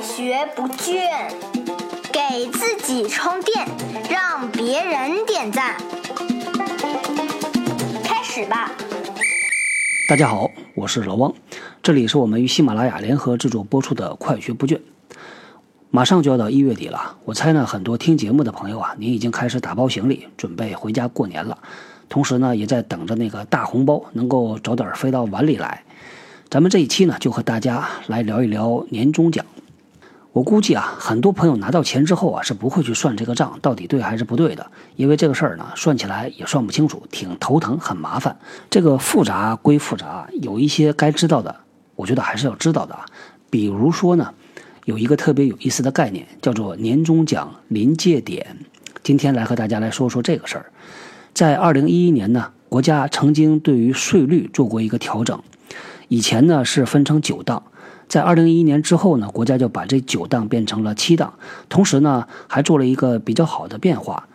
学不倦，给自己充电，让别人点赞。开始吧。大家好，我是老汪，这里是我们与喜马拉雅联合制作播出的《快学不倦》。马上就要到一月底了，我猜呢，很多听节目的朋友啊，您已经开始打包行李，准备回家过年了。同时呢，也在等着那个大红包能够早点飞到碗里来。咱们这一期呢，就和大家来聊一聊年终奖。我估计啊，很多朋友拿到钱之后啊，是不会去算这个账到底对还是不对的，因为这个事儿呢，算起来也算不清楚，挺头疼，很麻烦。这个复杂归复杂，有一些该知道的，我觉得还是要知道的啊。比如说呢。有一个特别有意思的概念，叫做年终奖临界点。今天来和大家来说说这个事儿。在二零一一年呢，国家曾经对于税率做过一个调整。以前呢是分成九档，在二零一一年之后呢，国家就把这九档变成了七档。同时呢，还做了一个比较好的变化。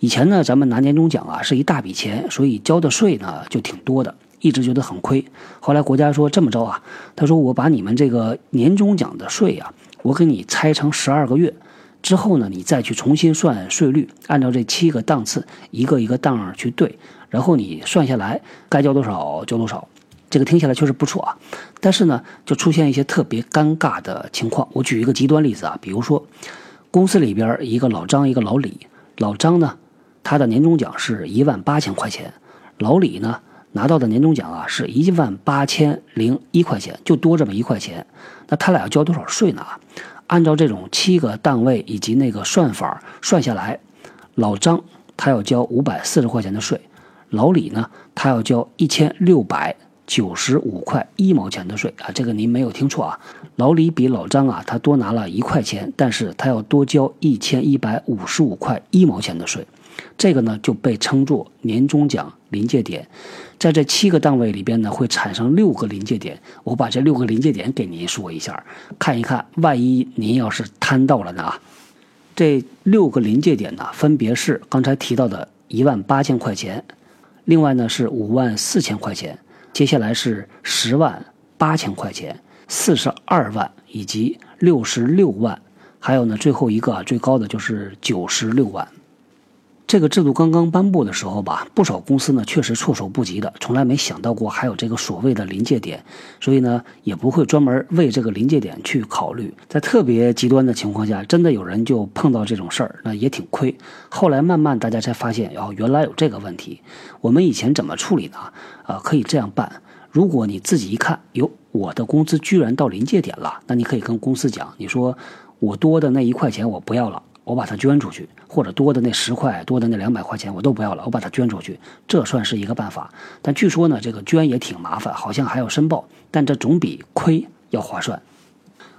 以前呢，咱们拿年终奖啊是一大笔钱，所以交的税呢就挺多的。一直觉得很亏，后来国家说这么着啊，他说我把你们这个年终奖的税啊，我给你拆成十二个月，之后呢，你再去重新算税率，按照这七个档次一个一个档去对，然后你算下来该交多少交多少，这个听起来确实不错啊，但是呢，就出现一些特别尴尬的情况。我举一个极端例子啊，比如说公司里边一个老张一个老李，老张呢，他的年终奖是一万八千块钱，老李呢。拿到的年终奖啊是一万八千零一块钱，就多这么一块钱。那他俩要交多少税呢？按照这种七个档位以及那个算法算下来，老张他要交五百四十块钱的税，老李呢他要交一千六百九十五块一毛钱的税啊。这个您没有听错啊，老李比老张啊他多拿了一块钱，但是他要多交一千一百五十五块一毛钱的税。这个呢就被称作年终奖临界点，在这七个档位里边呢会产生六个临界点，我把这六个临界点给您说一下，看一看，万一您要是摊到了呢，这六个临界点呢分别是刚才提到的一万八千块钱，另外呢是五万四千块钱，接下来是十万八千块钱，四十二万以及六十六万，还有呢最后一个啊最高的就是九十六万。这个制度刚刚颁布的时候吧，不少公司呢确实措手不及的，从来没想到过还有这个所谓的临界点，所以呢也不会专门为这个临界点去考虑。在特别极端的情况下，真的有人就碰到这种事儿，那也挺亏。后来慢慢大家才发现，哦，原来有这个问题。我们以前怎么处理呢？啊，可以这样办：如果你自己一看，哟，我的工资居然到临界点了，那你可以跟公司讲，你说我多的那一块钱我不要了。我把它捐出去，或者多的那十块、多的那两百块钱我都不要了，我把它捐出去，这算是一个办法。但据说呢，这个捐也挺麻烦，好像还要申报，但这总比亏要划算。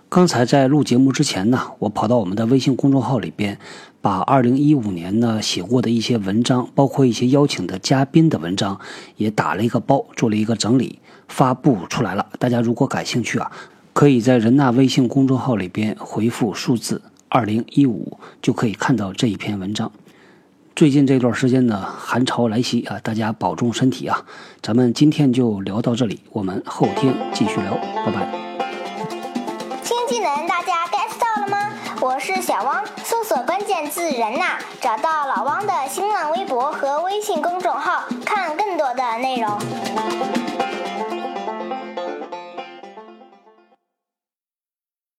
刚才在录节目之前呢，我跑到我们的微信公众号里边，把二零一五年呢写过的一些文章，包括一些邀请的嘉宾的文章，也打了一个包，做了一个整理，发布出来了。大家如果感兴趣啊，可以在人纳微信公众号里边回复数字。二零一五就可以看到这一篇文章。最近这段时间呢，寒潮来袭啊，大家保重身体啊。咱们今天就聊到这里，我们后天继续聊，拜拜。新技能大家 get 到了吗？我是小汪，搜索关键字“人呐”，找到老汪的新浪微博和微信公众号，看更多的内容。